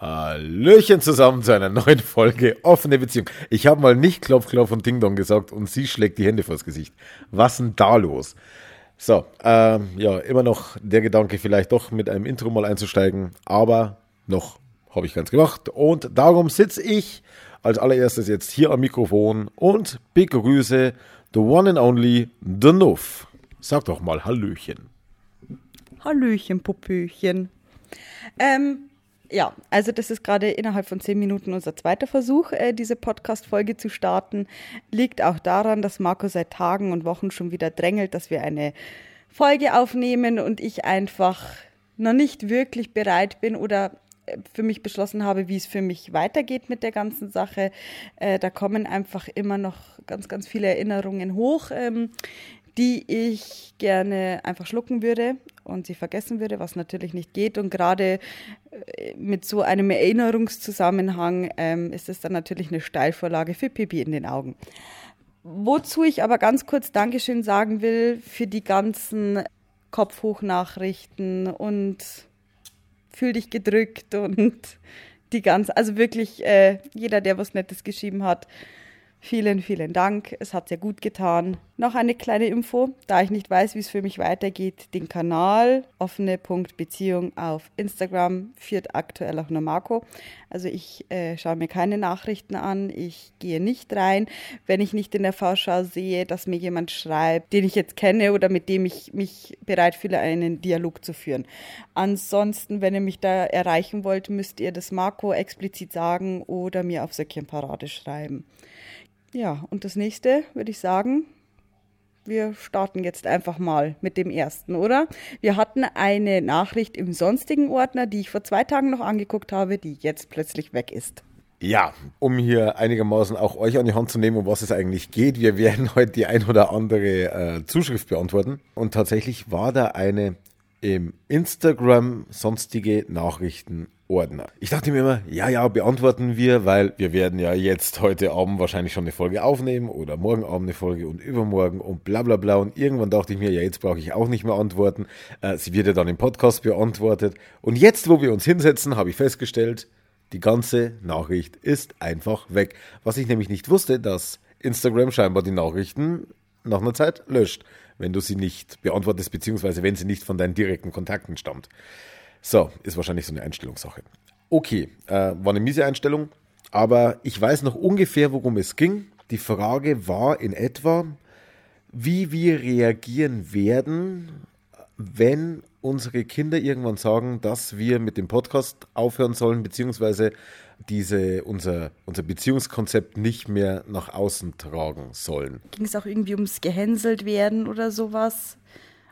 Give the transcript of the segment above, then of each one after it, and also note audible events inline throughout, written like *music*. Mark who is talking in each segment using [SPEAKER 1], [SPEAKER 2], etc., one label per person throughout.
[SPEAKER 1] Hallöchen zusammen zu einer neuen Folge Offene Beziehung. Ich habe mal nicht Klopf, Klopf und Ding Dong gesagt und sie schlägt die Hände vors Gesicht. Was denn da los? So, ähm, ja, immer noch der Gedanke, vielleicht doch mit einem Intro mal einzusteigen, aber noch habe ich ganz gemacht und darum sitze ich als allererstes jetzt hier am Mikrofon und begrüße the one and only, the Nuff. Sag doch mal Hallöchen.
[SPEAKER 2] Hallöchen, Popöchen. Ähm, ja, also das ist gerade innerhalb von zehn Minuten unser zweiter Versuch, äh, diese Podcast-Folge zu starten. Liegt auch daran, dass Marco seit Tagen und Wochen schon wieder drängelt, dass wir eine Folge aufnehmen und ich einfach noch nicht wirklich bereit bin oder äh, für mich beschlossen habe, wie es für mich weitergeht mit der ganzen Sache. Äh, da kommen einfach immer noch ganz, ganz viele Erinnerungen hoch, ähm, die ich gerne einfach schlucken würde und sie vergessen würde, was natürlich nicht geht. Und gerade äh, mit so einem Erinnerungszusammenhang ähm, ist es dann natürlich eine Steilvorlage für Pipi in den Augen. Wozu ich aber ganz kurz Dankeschön sagen will für die ganzen Kopfhochnachrichten und fühl dich gedrückt und die ganze, also wirklich äh, jeder, der was Nettes geschrieben hat, Vielen, vielen Dank. Es hat sehr gut getan. Noch eine kleine Info, da ich nicht weiß, wie es für mich weitergeht. Den Kanal offene.beziehung auf Instagram führt aktuell auch nur Marco. Also ich äh, schaue mir keine Nachrichten an, ich gehe nicht rein, wenn ich nicht in der Vorschau sehe, dass mir jemand schreibt, den ich jetzt kenne oder mit dem ich mich bereit fühle, einen Dialog zu führen. Ansonsten, wenn ihr mich da erreichen wollt, müsst ihr das Marco explizit sagen oder mir auf Söckchenparade schreiben. Ja, und das nächste würde ich sagen, wir starten jetzt einfach mal mit dem ersten, oder? Wir hatten eine Nachricht im sonstigen Ordner, die ich vor zwei Tagen noch angeguckt habe, die jetzt plötzlich weg ist.
[SPEAKER 1] Ja, um hier einigermaßen auch euch an die Hand zu nehmen, um was es eigentlich geht. Wir werden *laughs* heute die ein oder andere äh, Zuschrift beantworten. Und tatsächlich war da eine im Instagram sonstige Nachrichten Ordner. Ich dachte mir immer, ja, ja, beantworten wir, weil wir werden ja jetzt heute Abend wahrscheinlich schon eine Folge aufnehmen oder morgen Abend eine Folge und übermorgen und bla bla bla. Und irgendwann dachte ich mir, ja, jetzt brauche ich auch nicht mehr antworten. Äh, sie wird ja dann im Podcast beantwortet. Und jetzt, wo wir uns hinsetzen, habe ich festgestellt, die ganze Nachricht ist einfach weg. Was ich nämlich nicht wusste, dass Instagram scheinbar die Nachrichten nach einer Zeit löscht, wenn du sie nicht beantwortest, beziehungsweise wenn sie nicht von deinen direkten Kontakten stammt. So, ist wahrscheinlich so eine Einstellungssache. Okay, äh, war eine miese Einstellung, aber ich weiß noch ungefähr, worum es ging. Die Frage war in etwa, wie wir reagieren werden, wenn unsere Kinder irgendwann sagen, dass wir mit dem Podcast aufhören sollen, beziehungsweise diese, unser, unser Beziehungskonzept nicht mehr nach außen tragen sollen.
[SPEAKER 2] Ging es auch irgendwie ums Gehänselt werden oder sowas?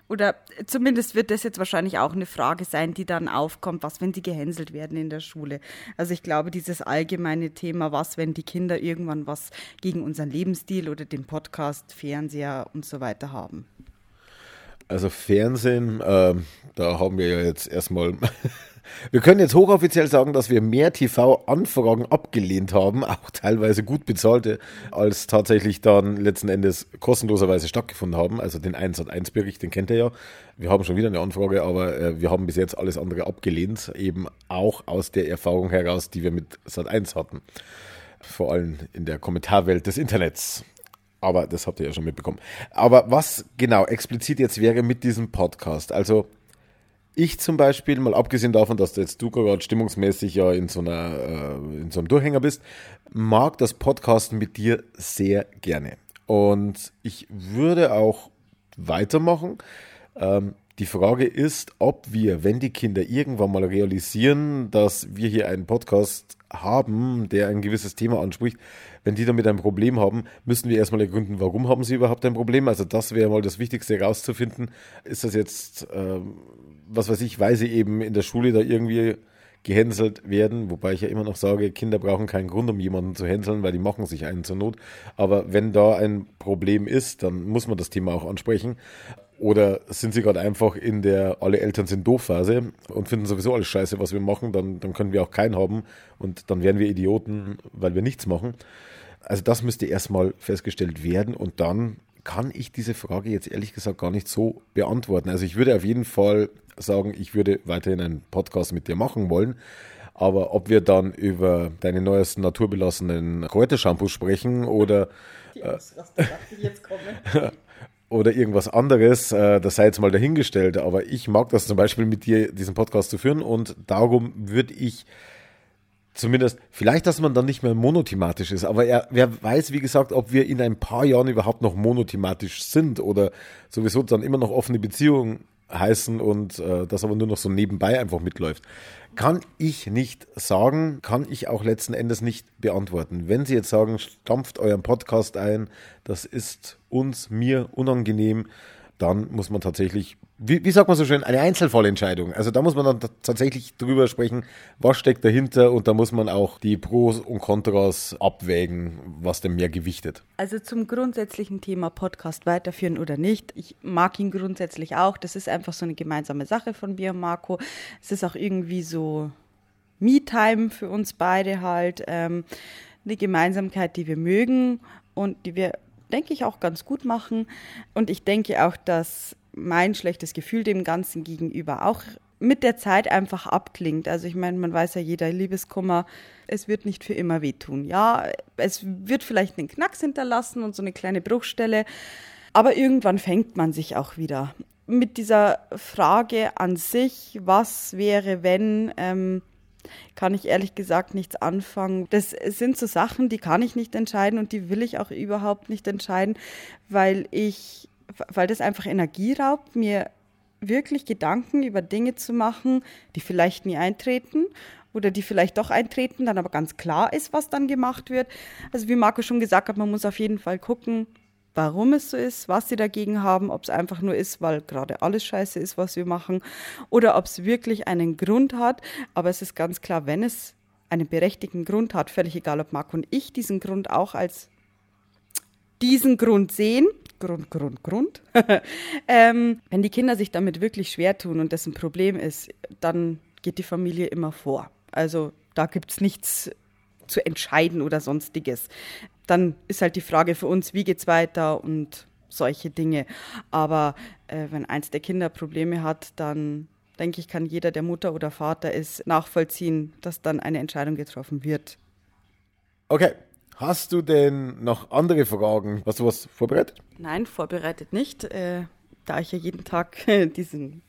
[SPEAKER 2] Oder zumindest wird das jetzt wahrscheinlich auch eine Frage sein, die dann aufkommt, was, wenn sie gehänselt werden in der Schule. Also ich glaube, dieses allgemeine Thema, was, wenn die Kinder irgendwann was gegen unseren Lebensstil oder den Podcast, Fernseher und so weiter haben.
[SPEAKER 1] Also Fernsehen, äh, da haben wir ja jetzt erstmal wir können jetzt hochoffiziell sagen, dass wir mehr TV-Anfragen abgelehnt haben, *laughs* auch teilweise gut bezahlte, als tatsächlich dann letzten Endes kostenloserweise stattgefunden haben. Also den 1 1 Bericht, den kennt ihr ja. Wir haben schon wieder eine Anfrage, aber äh, wir haben bis jetzt alles andere abgelehnt, eben auch aus der Erfahrung heraus, die wir mit Sat 1 hatten. Vor allem in der Kommentarwelt des Internets. Aber das habt ihr ja schon mitbekommen. Aber was genau explizit jetzt wäre mit diesem Podcast? Also ich zum Beispiel, mal abgesehen davon, dass du jetzt du gerade stimmungsmäßig ja in so, einer, äh, in so einem Durchhänger bist, mag das Podcasten mit dir sehr gerne. Und ich würde auch weitermachen. Ähm, die Frage ist, ob wir, wenn die Kinder irgendwann mal realisieren, dass wir hier einen Podcast haben, der ein gewisses Thema anspricht, wenn die damit ein Problem haben, müssen wir erstmal ergründen, warum haben sie überhaupt ein Problem. Also das wäre mal das Wichtigste herauszufinden. Ist das jetzt ähm, was weiß ich, weil sie eben in der Schule da irgendwie gehänselt werden, wobei ich ja immer noch sage, Kinder brauchen keinen Grund, um jemanden zu hänseln, weil die machen sich einen zur Not. Aber wenn da ein Problem ist, dann muss man das Thema auch ansprechen. Oder sind sie gerade einfach in der alle Eltern sind doof Phase und finden sowieso alles scheiße, was wir machen, dann, dann können wir auch keinen haben und dann wären wir Idioten, weil wir nichts machen. Also das müsste erstmal festgestellt werden und dann kann ich diese Frage jetzt ehrlich gesagt gar nicht so beantworten. Also ich würde auf jeden Fall sagen, ich würde weiterhin einen Podcast mit dir machen wollen. Aber ob wir dann über deine neuesten naturbelassenen Kräutershampoos sprechen oder äh, *laughs* oder irgendwas anderes, äh, das sei jetzt mal dahingestellt. Aber ich mag das zum Beispiel mit dir, diesen Podcast zu führen und darum würde ich zumindest, vielleicht, dass man dann nicht mehr monothematisch ist, aber er, wer weiß, wie gesagt, ob wir in ein paar Jahren überhaupt noch monothematisch sind oder sowieso dann immer noch offene Beziehungen heißen und äh, das aber nur noch so nebenbei einfach mitläuft. Kann ich nicht sagen, kann ich auch letzten Endes nicht beantworten. Wenn Sie jetzt sagen, stampft euren Podcast ein, das ist uns, mir unangenehm, dann muss man tatsächlich, wie, wie sagt man so schön, eine Einzelfallentscheidung. Also da muss man dann tatsächlich drüber sprechen, was steckt dahinter und da muss man auch die Pros und Kontras abwägen, was denn mehr gewichtet.
[SPEAKER 2] Also zum grundsätzlichen Thema Podcast weiterführen oder nicht. Ich mag ihn grundsätzlich auch. Das ist einfach so eine gemeinsame Sache von mir und Marco. Es ist auch irgendwie so Me-Time für uns beide halt. Ähm, eine Gemeinsamkeit, die wir mögen und die wir denke ich, auch ganz gut machen. Und ich denke auch, dass mein schlechtes Gefühl dem Ganzen gegenüber auch mit der Zeit einfach abklingt. Also ich meine, man weiß ja jeder Liebeskummer, es wird nicht für immer wehtun. Ja, es wird vielleicht einen Knacks hinterlassen und so eine kleine Bruchstelle, aber irgendwann fängt man sich auch wieder. Mit dieser Frage an sich, was wäre, wenn, ähm, kann ich ehrlich gesagt nichts anfangen. Das sind so Sachen, die kann ich nicht entscheiden und die will ich auch überhaupt nicht entscheiden, weil ich, weil das einfach Energie raubt, mir wirklich Gedanken über Dinge zu machen, die vielleicht nie eintreten oder die vielleicht doch eintreten, dann aber ganz klar ist, was dann gemacht wird. Also wie Marco schon gesagt hat, man muss auf jeden Fall gucken, warum es so ist, was sie dagegen haben, ob es einfach nur ist, weil gerade alles scheiße ist, was wir machen, oder ob es wirklich einen Grund hat. Aber es ist ganz klar, wenn es einen berechtigten Grund hat, völlig egal, ob Marco und ich diesen Grund auch als diesen Grund sehen, Grund, Grund, Grund, *laughs* ähm, wenn die Kinder sich damit wirklich schwer tun und das ein Problem ist, dann geht die Familie immer vor. Also da gibt es nichts zu entscheiden oder sonstiges dann ist halt die Frage für uns, wie geht es weiter und solche Dinge. Aber äh, wenn eins der Kinder Probleme hat, dann denke ich, kann jeder, der Mutter oder Vater ist, nachvollziehen, dass dann eine Entscheidung getroffen wird.
[SPEAKER 1] Okay. Hast du denn noch andere Fragen? Hast du was vorbereitet?
[SPEAKER 2] Nein, vorbereitet nicht, äh, da ich ja jeden Tag *laughs* diesen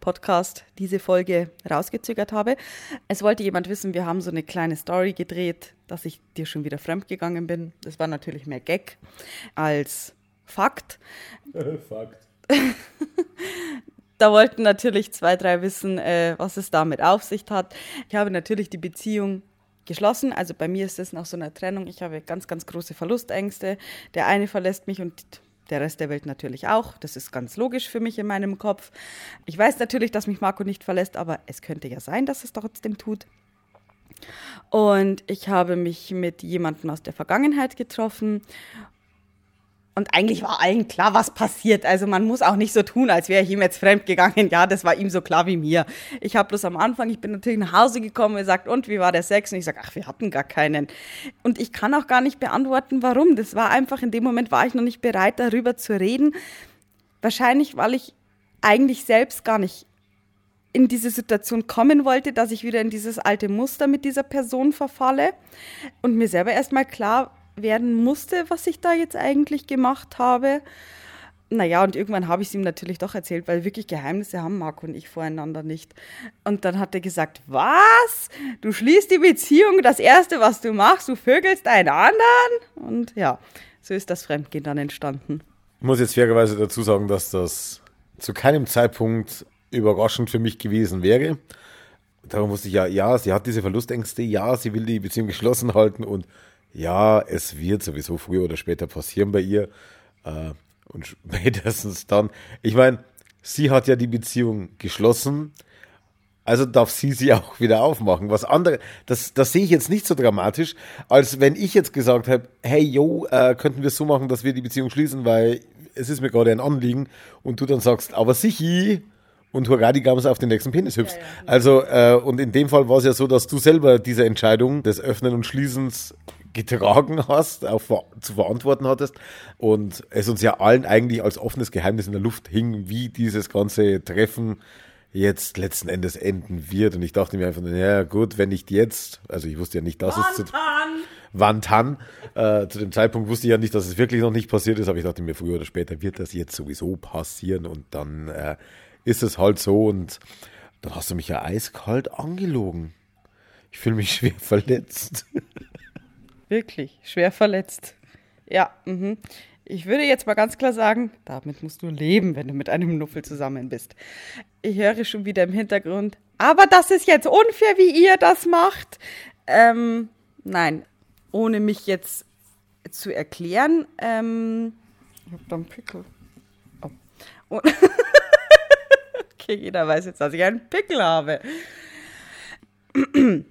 [SPEAKER 2] Podcast diese Folge rausgezögert habe. Es wollte jemand wissen, wir haben so eine kleine Story gedreht, dass ich dir schon wieder fremdgegangen bin. Das war natürlich mehr Gag als Fakt. *laughs* Fakt. da wollten natürlich zwei, drei wissen, äh, was es damit auf sich hat. Ich habe natürlich die Beziehung geschlossen. Also bei mir ist es nach so einer Trennung. Ich habe ganz, ganz große Verlustängste. Der eine verlässt mich und der Rest der Welt natürlich auch. Das ist ganz logisch für mich in meinem Kopf. Ich weiß natürlich, dass mich Marco nicht verlässt, aber es könnte ja sein, dass es trotzdem tut. Und ich habe mich mit jemandem aus der Vergangenheit getroffen und eigentlich war allen klar, was passiert. Also man muss auch nicht so tun, als wäre ich ihm jetzt fremd gegangen. Ja, das war ihm so klar wie mir. Ich habe bloß am Anfang, ich bin natürlich nach Hause gekommen und sagt, und wie war der Sex? Und ich sage, ach, wir hatten gar keinen. Und ich kann auch gar nicht beantworten, warum. Das war einfach, in dem Moment war ich noch nicht bereit, darüber zu reden. Wahrscheinlich, weil ich eigentlich selbst gar nicht in diese Situation kommen wollte, dass ich wieder in dieses alte Muster mit dieser Person verfalle und mir selber erstmal klar werden musste, was ich da jetzt eigentlich gemacht habe. Naja, und irgendwann habe ich es ihm natürlich doch erzählt, weil wirklich Geheimnisse haben Marco und ich voreinander nicht. Und dann hat er gesagt, was? Du schließt die Beziehung, das Erste, was du machst, du vögelst einen anderen? Und ja, so ist das Fremdgehen dann entstanden.
[SPEAKER 1] Ich muss jetzt fairerweise dazu sagen, dass das zu keinem Zeitpunkt überraschend für mich gewesen wäre. Darum wusste ich ja, ja, sie hat diese Verlustängste, ja, sie will die Beziehung geschlossen halten und ja, es wird sowieso früher oder später passieren bei ihr. Äh, und *laughs* spätestens dann, ich meine, sie hat ja die Beziehung geschlossen, also darf sie sie auch wieder aufmachen. Was andere, das, das sehe ich jetzt nicht so dramatisch, als wenn ich jetzt gesagt habe, hey, yo, äh, könnten wir es so machen, dass wir die Beziehung schließen, weil es ist mir gerade ein Anliegen und du dann sagst, aber sichi, und hurra, die Gams auf den nächsten Penis hüpfst. Ja, ja. Also, äh, und in dem Fall war es ja so, dass du selber diese Entscheidung des Öffnen und Schließens getragen hast, auch zu verantworten hattest und es uns ja allen eigentlich als offenes Geheimnis in der Luft hing, wie dieses ganze Treffen jetzt letzten Endes enden wird. Und ich dachte mir einfach, ja gut, wenn nicht jetzt, also ich wusste ja nicht, dass es zu, wann dann, äh, zu dem Zeitpunkt wusste ich ja nicht, dass es wirklich noch nicht passiert ist, aber ich dachte mir, früher oder später wird das jetzt sowieso passieren und dann äh, ist es halt so und dann hast du mich ja eiskalt angelogen. Ich fühle mich *laughs* schwer verletzt.
[SPEAKER 2] Wirklich, schwer verletzt. Ja, mhm. Ich würde jetzt mal ganz klar sagen, damit musst du leben, wenn du mit einem Nuffel zusammen bist. Ich höre schon wieder im Hintergrund, aber das ist jetzt unfair, wie ihr das macht. Ähm, nein, ohne mich jetzt zu erklären, ähm, ich hab da einen Pickel. Oh. *laughs* okay, jeder weiß jetzt, dass ich einen Pickel habe. *clears throat*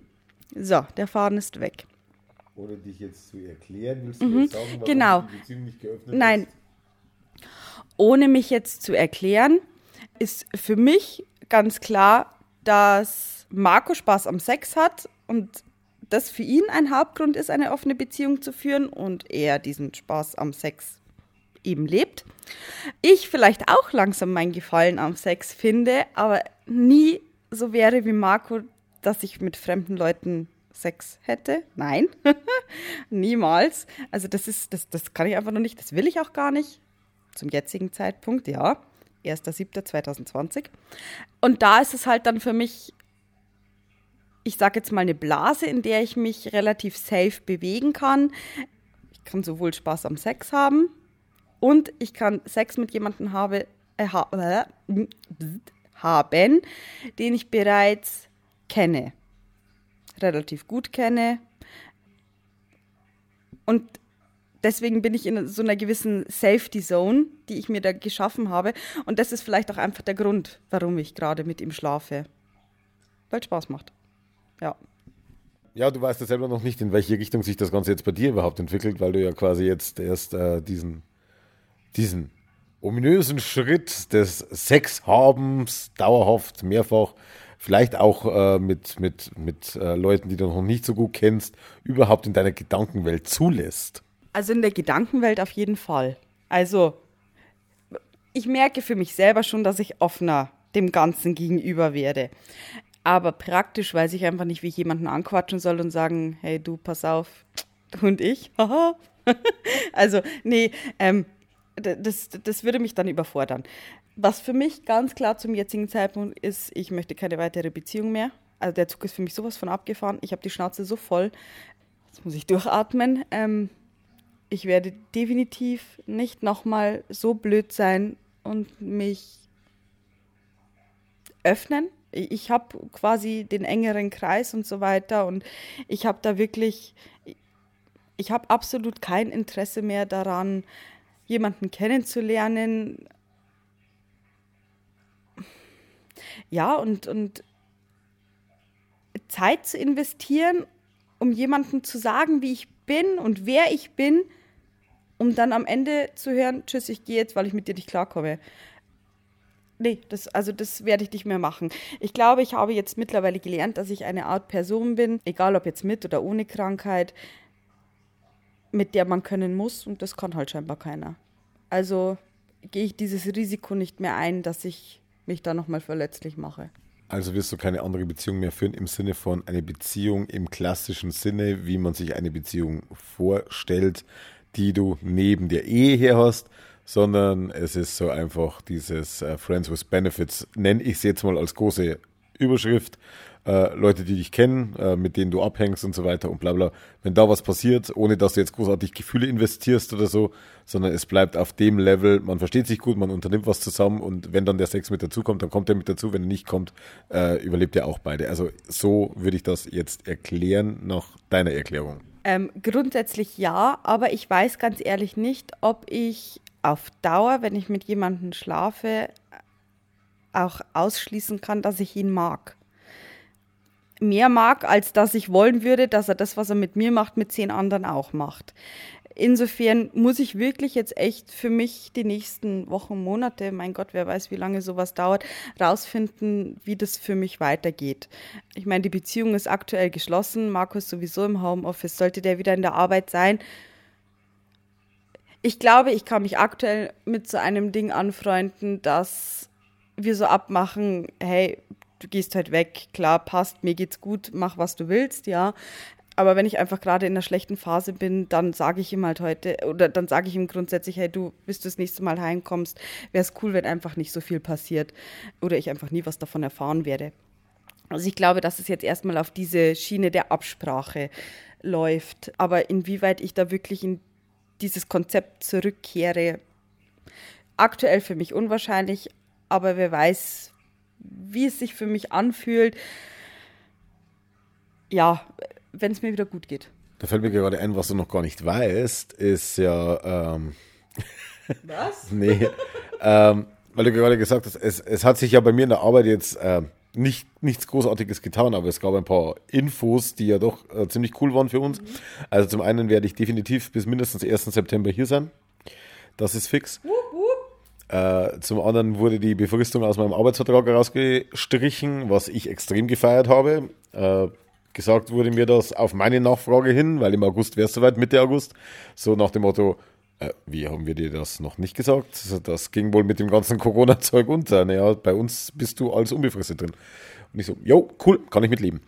[SPEAKER 2] so, der Faden ist weg.
[SPEAKER 1] Ohne dich jetzt zu erklären, willst du mhm. jetzt sagen, warum
[SPEAKER 2] genau. die Beziehung nicht geöffnet Nein. Ist? Ohne mich jetzt zu erklären, ist für mich ganz klar, dass Marco Spaß am Sex hat und das für ihn ein Hauptgrund ist, eine offene Beziehung zu führen und er diesen Spaß am Sex eben lebt. Ich vielleicht auch langsam mein Gefallen am Sex finde, aber nie so wäre wie Marco, dass ich mit fremden Leuten Sex hätte. Nein, *laughs* niemals. Also das ist, das, das kann ich einfach noch nicht, das will ich auch gar nicht. Zum jetzigen Zeitpunkt, ja. 1.7.2020. Und da ist es halt dann für mich ich sage jetzt mal, eine Blase, in der ich mich relativ safe bewegen kann. Ich kann sowohl Spaß am Sex haben und ich kann Sex mit jemandem habe, äh, äh, haben, den ich bereits kenne, relativ gut kenne. Und deswegen bin ich in so einer gewissen Safety Zone, die ich mir da geschaffen habe. Und das ist vielleicht auch einfach der Grund, warum ich gerade mit ihm schlafe. Weil es Spaß macht. Ja.
[SPEAKER 1] Ja, du weißt ja selber noch nicht, in welche Richtung sich das Ganze jetzt bei dir überhaupt entwickelt, weil du ja quasi jetzt erst äh, diesen, diesen ominösen Schritt des Sexhabens dauerhaft, mehrfach, vielleicht auch äh, mit, mit, mit äh, Leuten, die du noch nicht so gut kennst, überhaupt in deiner Gedankenwelt zulässt.
[SPEAKER 2] Also in der Gedankenwelt auf jeden Fall. Also ich merke für mich selber schon, dass ich offener dem Ganzen gegenüber werde. Aber praktisch weiß ich einfach nicht, wie ich jemanden anquatschen soll und sagen, hey du, pass auf, du und ich. *laughs* also, nee, ähm, das, das würde mich dann überfordern. Was für mich ganz klar zum jetzigen Zeitpunkt ist, ich möchte keine weitere Beziehung mehr. Also der Zug ist für mich sowas von abgefahren. Ich habe die Schnauze so voll. Jetzt muss ich durchatmen. Ähm, ich werde definitiv nicht nochmal so blöd sein und mich öffnen ich habe quasi den engeren Kreis und so weiter und ich habe da wirklich, ich habe absolut kein Interesse mehr daran, jemanden kennenzulernen. Ja, und, und Zeit zu investieren, um jemandem zu sagen, wie ich bin und wer ich bin, um dann am Ende zu hören, tschüss, ich gehe jetzt, weil ich mit dir nicht klarkomme. Nee, das, also das werde ich nicht mehr machen. Ich glaube, ich habe jetzt mittlerweile gelernt, dass ich eine Art Person bin, egal ob jetzt mit oder ohne Krankheit, mit der man können muss und das kann halt scheinbar keiner. Also gehe ich dieses Risiko nicht mehr ein, dass ich mich da nochmal verletzlich mache.
[SPEAKER 1] Also wirst du keine andere Beziehung mehr führen im Sinne von eine Beziehung im klassischen Sinne, wie man sich eine Beziehung vorstellt, die du neben der Ehe her hast, sondern es ist so einfach dieses äh, Friends with Benefits, nenne ich es jetzt mal als große Überschrift. Äh, Leute, die dich kennen, äh, mit denen du abhängst und so weiter und bla bla. Wenn da was passiert, ohne dass du jetzt großartig Gefühle investierst oder so, sondern es bleibt auf dem Level, man versteht sich gut, man unternimmt was zusammen und wenn dann der Sex mit dazu kommt, dann kommt er mit dazu, wenn er nicht kommt, äh, überlebt er auch beide. Also so würde ich das jetzt erklären nach deiner Erklärung.
[SPEAKER 2] Ähm, grundsätzlich ja, aber ich weiß ganz ehrlich nicht, ob ich auf Dauer, wenn ich mit jemandem schlafe, auch ausschließen kann, dass ich ihn mag. Mehr mag, als dass ich wollen würde, dass er das, was er mit mir macht, mit zehn anderen auch macht. Insofern muss ich wirklich jetzt echt für mich die nächsten Wochen, Monate, mein Gott, wer weiß, wie lange sowas dauert, rausfinden, wie das für mich weitergeht. Ich meine, die Beziehung ist aktuell geschlossen, Markus sowieso im Homeoffice, sollte der wieder in der Arbeit sein, ich glaube, ich kann mich aktuell mit so einem Ding anfreunden, dass wir so abmachen, hey, du gehst halt weg, klar, passt, mir geht's gut, mach was du willst, ja. Aber wenn ich einfach gerade in einer schlechten Phase bin, dann sage ich ihm halt heute, oder dann sage ich ihm grundsätzlich, hey, du, bis du das nächste Mal heimkommst, wäre es cool, wenn einfach nicht so viel passiert oder ich einfach nie was davon erfahren werde. Also ich glaube, dass es jetzt erstmal auf diese Schiene der Absprache läuft. Aber inwieweit ich da wirklich in dieses Konzept zurückkehre, aktuell für mich unwahrscheinlich, aber wer weiß, wie es sich für mich anfühlt. Ja, wenn es mir wieder gut geht.
[SPEAKER 1] Da fällt mir gerade ein, was du noch gar nicht weißt, ist ja. Ähm,
[SPEAKER 2] was? *laughs*
[SPEAKER 1] nee. ähm, weil du gerade gesagt hast, es, es hat sich ja bei mir in der Arbeit jetzt äh, nicht, nichts Großartiges getan, aber es gab ein paar Infos, die ja doch äh, ziemlich cool waren für uns. Mhm. Also zum einen werde ich definitiv bis mindestens 1. September hier sein. Das ist fix.
[SPEAKER 2] Wup.
[SPEAKER 1] Äh, zum anderen wurde die Befristung aus meinem Arbeitsvertrag herausgestrichen, was ich extrem gefeiert habe. Äh, gesagt wurde mir das auf meine Nachfrage hin, weil im August wäre es soweit, Mitte August. So nach dem Motto, äh, wie haben wir dir das noch nicht gesagt? Das ging wohl mit dem ganzen Corona-Zeug unter. Naja, bei uns bist du als unbefristet drin. Und ich so, jo, cool, kann ich mitleben.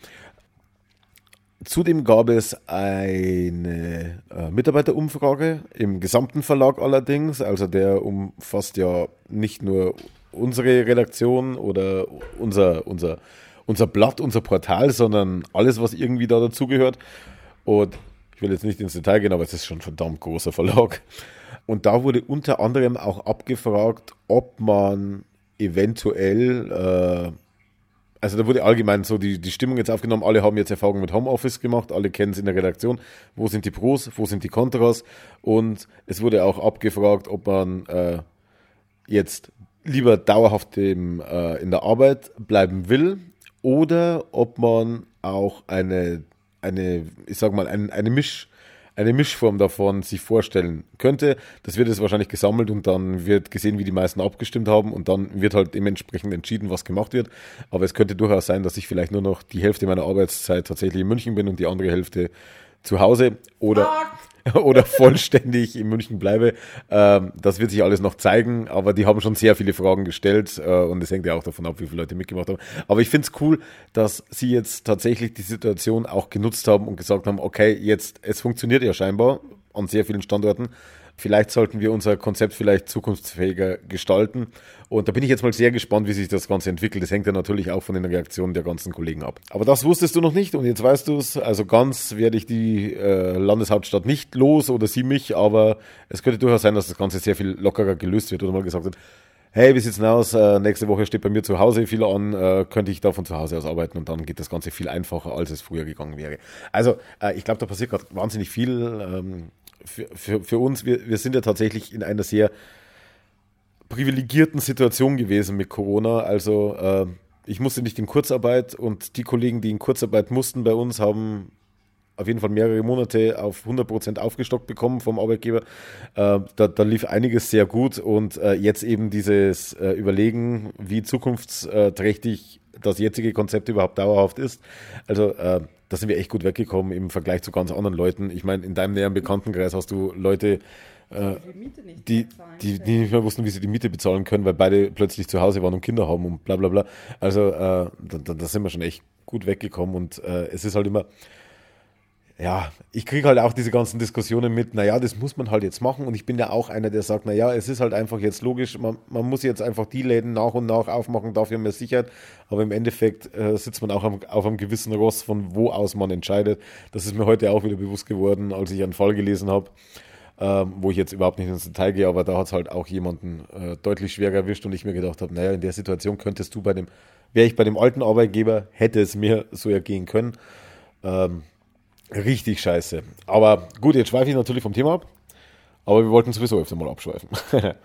[SPEAKER 1] Zudem gab es eine äh, Mitarbeiterumfrage im gesamten Verlag allerdings. Also der umfasst ja nicht nur unsere Redaktion oder unser, unser, unser Blatt, unser Portal, sondern alles, was irgendwie da dazugehört. Und ich will jetzt nicht ins Detail gehen, aber es ist schon ein verdammt großer Verlag. Und da wurde unter anderem auch abgefragt, ob man eventuell, äh, also da wurde allgemein so die, die Stimmung jetzt aufgenommen, alle haben jetzt Erfahrungen mit Homeoffice gemacht, alle kennen es in der Redaktion, wo sind die Pros, wo sind die Kontras? Und es wurde auch abgefragt, ob man äh, jetzt lieber dauerhaft dem, äh, in der Arbeit bleiben will oder ob man auch eine eine, ich sag mal, ein, eine Misch, eine Mischform davon sich vorstellen könnte. Das wird jetzt wahrscheinlich gesammelt und dann wird gesehen, wie die meisten abgestimmt haben und dann wird halt dementsprechend entschieden, was gemacht wird. Aber es könnte durchaus sein, dass ich vielleicht nur noch die Hälfte meiner Arbeitszeit tatsächlich in München bin und die andere Hälfte zu Hause oder. Fuck *laughs* oder vollständig in München bleibe. Ähm, das wird sich alles noch zeigen, aber die haben schon sehr viele Fragen gestellt äh, und es hängt ja auch davon ab, wie viele Leute mitgemacht haben. Aber ich finde es cool, dass sie jetzt tatsächlich die Situation auch genutzt haben und gesagt haben, okay, jetzt, es funktioniert ja scheinbar an sehr vielen Standorten. Vielleicht sollten wir unser Konzept vielleicht zukunftsfähiger gestalten. Und da bin ich jetzt mal sehr gespannt, wie sich das Ganze entwickelt. Das hängt ja natürlich auch von den Reaktionen der ganzen Kollegen ab. Aber das wusstest du noch nicht und jetzt weißt du es. Also ganz werde ich die äh, Landeshauptstadt nicht los oder sie mich, aber es könnte durchaus sein, dass das Ganze sehr viel lockerer gelöst wird oder mal gesagt wird, hey, wie sieht's denn aus? Äh, nächste Woche steht bei mir zu Hause viel an, äh, könnte ich da von zu Hause aus arbeiten und dann geht das Ganze viel einfacher, als es früher gegangen wäre. Also, äh, ich glaube, da passiert gerade wahnsinnig viel. Ähm, für, für, für uns, wir, wir sind ja tatsächlich in einer sehr privilegierten Situation gewesen mit Corona. Also äh, ich musste nicht in Kurzarbeit und die Kollegen, die in Kurzarbeit mussten bei uns, haben auf jeden Fall mehrere Monate auf 100% aufgestockt bekommen vom Arbeitgeber. Äh, da, da, lief einiges sehr gut und äh, jetzt eben dieses äh, Überlegen, wie zukunftsträchtig das jetzige Konzept überhaupt dauerhaft ist. Also äh, da sind wir echt gut weggekommen im Vergleich zu ganz anderen Leuten. Ich meine, in deinem näheren Bekanntenkreis hast du Leute, äh, die, die, die, nicht mehr wussten, wie sie die Miete bezahlen können, weil beide plötzlich zu Hause waren und Kinder haben und bla bla bla. Also äh, da, da, sind wir schon echt gut weggekommen und äh, es ist halt immer, ja, ich kriege halt auch diese ganzen Diskussionen mit, naja, das muss man halt jetzt machen. Und ich bin ja auch einer, der sagt, naja, es ist halt einfach jetzt logisch, man, man muss jetzt einfach die Läden nach und nach aufmachen, dafür mehr Sicherheit. Aber im Endeffekt äh, sitzt man auch am, auf einem gewissen Ross, von wo aus man entscheidet. Das ist mir heute auch wieder bewusst geworden, als ich einen Fall gelesen habe. Ähm, wo ich jetzt überhaupt nicht ins Detail gehe, aber da hat es halt auch jemanden äh, deutlich schwerer erwischt und ich mir gedacht habe, naja, in der Situation könntest du bei dem, wäre ich bei dem alten Arbeitgeber, hätte es mir so ergehen können. Ähm, Richtig scheiße. Aber gut, jetzt schweife ich natürlich vom Thema ab. Aber wir wollten sowieso öfter mal abschweifen. *laughs*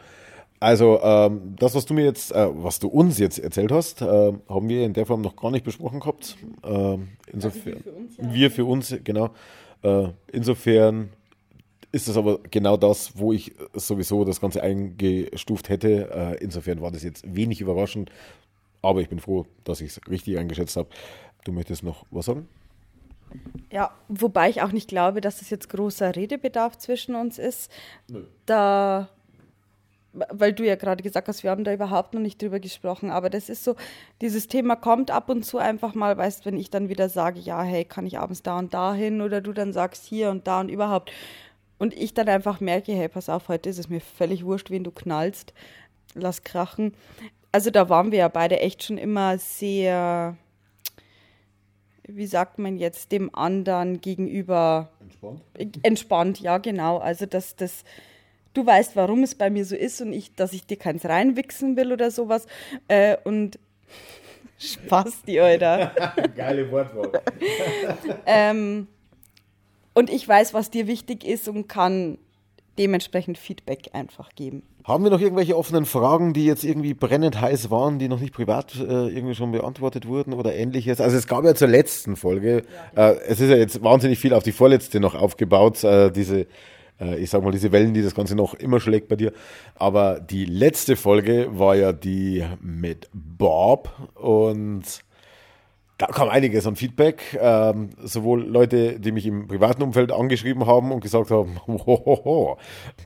[SPEAKER 1] also, ähm, das, was du mir jetzt, äh, was du uns jetzt erzählt hast, äh, haben wir in der Form noch gar nicht besprochen gehabt. Äh, insofern, also wir, für uns, ja. wir für uns, genau. Äh, insofern ist das aber genau das, wo ich sowieso das Ganze eingestuft hätte. Äh, insofern war das jetzt wenig überraschend. Aber ich bin froh, dass ich es richtig eingeschätzt habe. Du möchtest noch was sagen?
[SPEAKER 2] Ja, wobei ich auch nicht glaube, dass es jetzt großer Redebedarf zwischen uns ist. Nö. Da weil du ja gerade gesagt hast, wir haben da überhaupt noch nicht drüber gesprochen, aber das ist so, dieses Thema kommt ab und zu einfach mal, weißt, wenn ich dann wieder sage, ja, hey, kann ich abends da und da hin oder du dann sagst hier und da und überhaupt. Und ich dann einfach merke, hey, pass auf, heute ist es mir völlig wurscht, wen du knallst, lass krachen. Also da waren wir ja beide echt schon immer sehr, wie sagt man jetzt, dem anderen gegenüber entspannt. Entspannt, ja, genau. Also dass das du weißt, warum es bei mir so ist und ich, dass ich dir keins reinwichsen will oder sowas. Äh, und *laughs* Spaß, die Alter. *laughs*
[SPEAKER 1] Geile Wortwahl. *laughs*
[SPEAKER 2] ähm, und ich weiß, was dir wichtig ist und kann dementsprechend Feedback einfach geben.
[SPEAKER 1] Haben wir noch irgendwelche offenen Fragen, die jetzt irgendwie brennend heiß waren, die noch nicht privat äh, irgendwie schon beantwortet wurden oder ähnliches? Also es gab ja zur letzten Folge, ja, genau. äh, es ist ja jetzt wahnsinnig viel auf die vorletzte noch aufgebaut, äh, diese äh, ich sag mal, diese Wellen, die das Ganze noch immer schlägt bei dir. Aber die letzte Folge war ja die mit Bob und da kam einiges an Feedback. Ähm, sowohl Leute, die mich im privaten Umfeld angeschrieben haben und gesagt haben, *laughs* hohoho,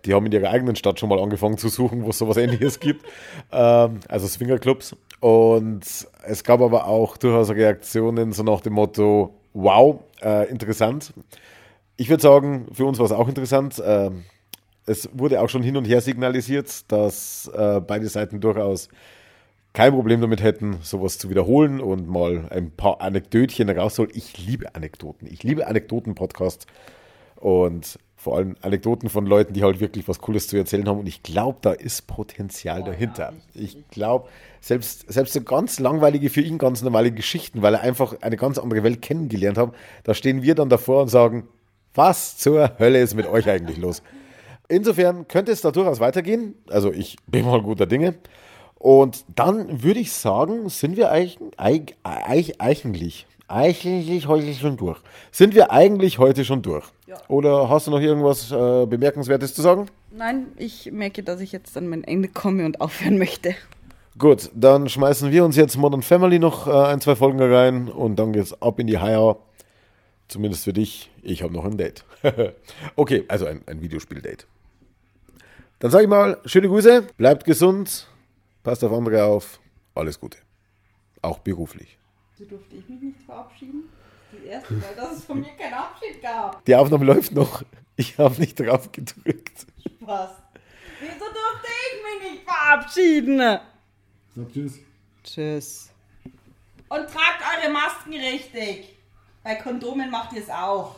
[SPEAKER 1] die haben in ihrer eigenen Stadt schon mal angefangen zu suchen, wo es sowas ähnliches *laughs* gibt. Ähm, also Swingerclubs. Und es gab aber auch durchaus Reaktionen so nach dem Motto, wow, äh, interessant. Ich würde sagen, für uns war es auch interessant. Ähm, es wurde auch schon hin und her signalisiert, dass äh, beide Seiten durchaus kein Problem damit hätten, sowas zu wiederholen und mal ein paar Anekdötchen rausholen. Ich liebe Anekdoten. Ich liebe Anekdoten-Podcasts und vor allem Anekdoten von Leuten, die halt wirklich was Cooles zu erzählen haben. Und ich glaube, da ist Potenzial oh, dahinter. Ja, ich glaube, selbst, selbst so ganz langweilige, für ihn ganz normale Geschichten, weil er einfach eine ganz andere Welt kennengelernt hat, da stehen wir dann davor und sagen, was zur Hölle ist mit euch eigentlich los? Insofern könnte es da durchaus weitergehen. Also ich bin mal guter Dinge. Und dann würde ich sagen, sind wir eigentlich, eigentlich, eigentlich, eigentlich heute schon durch. Sind wir eigentlich heute schon durch? Ja. Oder hast du noch irgendwas äh, Bemerkenswertes zu sagen?
[SPEAKER 2] Nein, ich merke, dass ich jetzt an mein Ende komme und aufhören möchte.
[SPEAKER 1] Gut, dann schmeißen wir uns jetzt Modern Family noch äh, ein, zwei Folgen rein und dann geht's ab in die Higher. Zumindest für dich. Ich habe noch ein Date. *laughs* okay, also ein, ein Videospiel-Date. Dann sage ich mal, schöne Grüße, bleibt gesund, passt auf andere auf, alles Gute. Auch beruflich.
[SPEAKER 2] So durfte ich mich nicht verabschieden? Die erste Mal, dass es von mir keinen Abschied gab.
[SPEAKER 1] Die Aufnahme läuft noch. Ich habe nicht drauf gedrückt.
[SPEAKER 2] Spaß. Wieso durfte ich mich nicht verabschieden?
[SPEAKER 1] Sag Tschüss.
[SPEAKER 2] Tschüss. Und tragt eure Masken richtig. Bei Kondomen macht ihr es auch.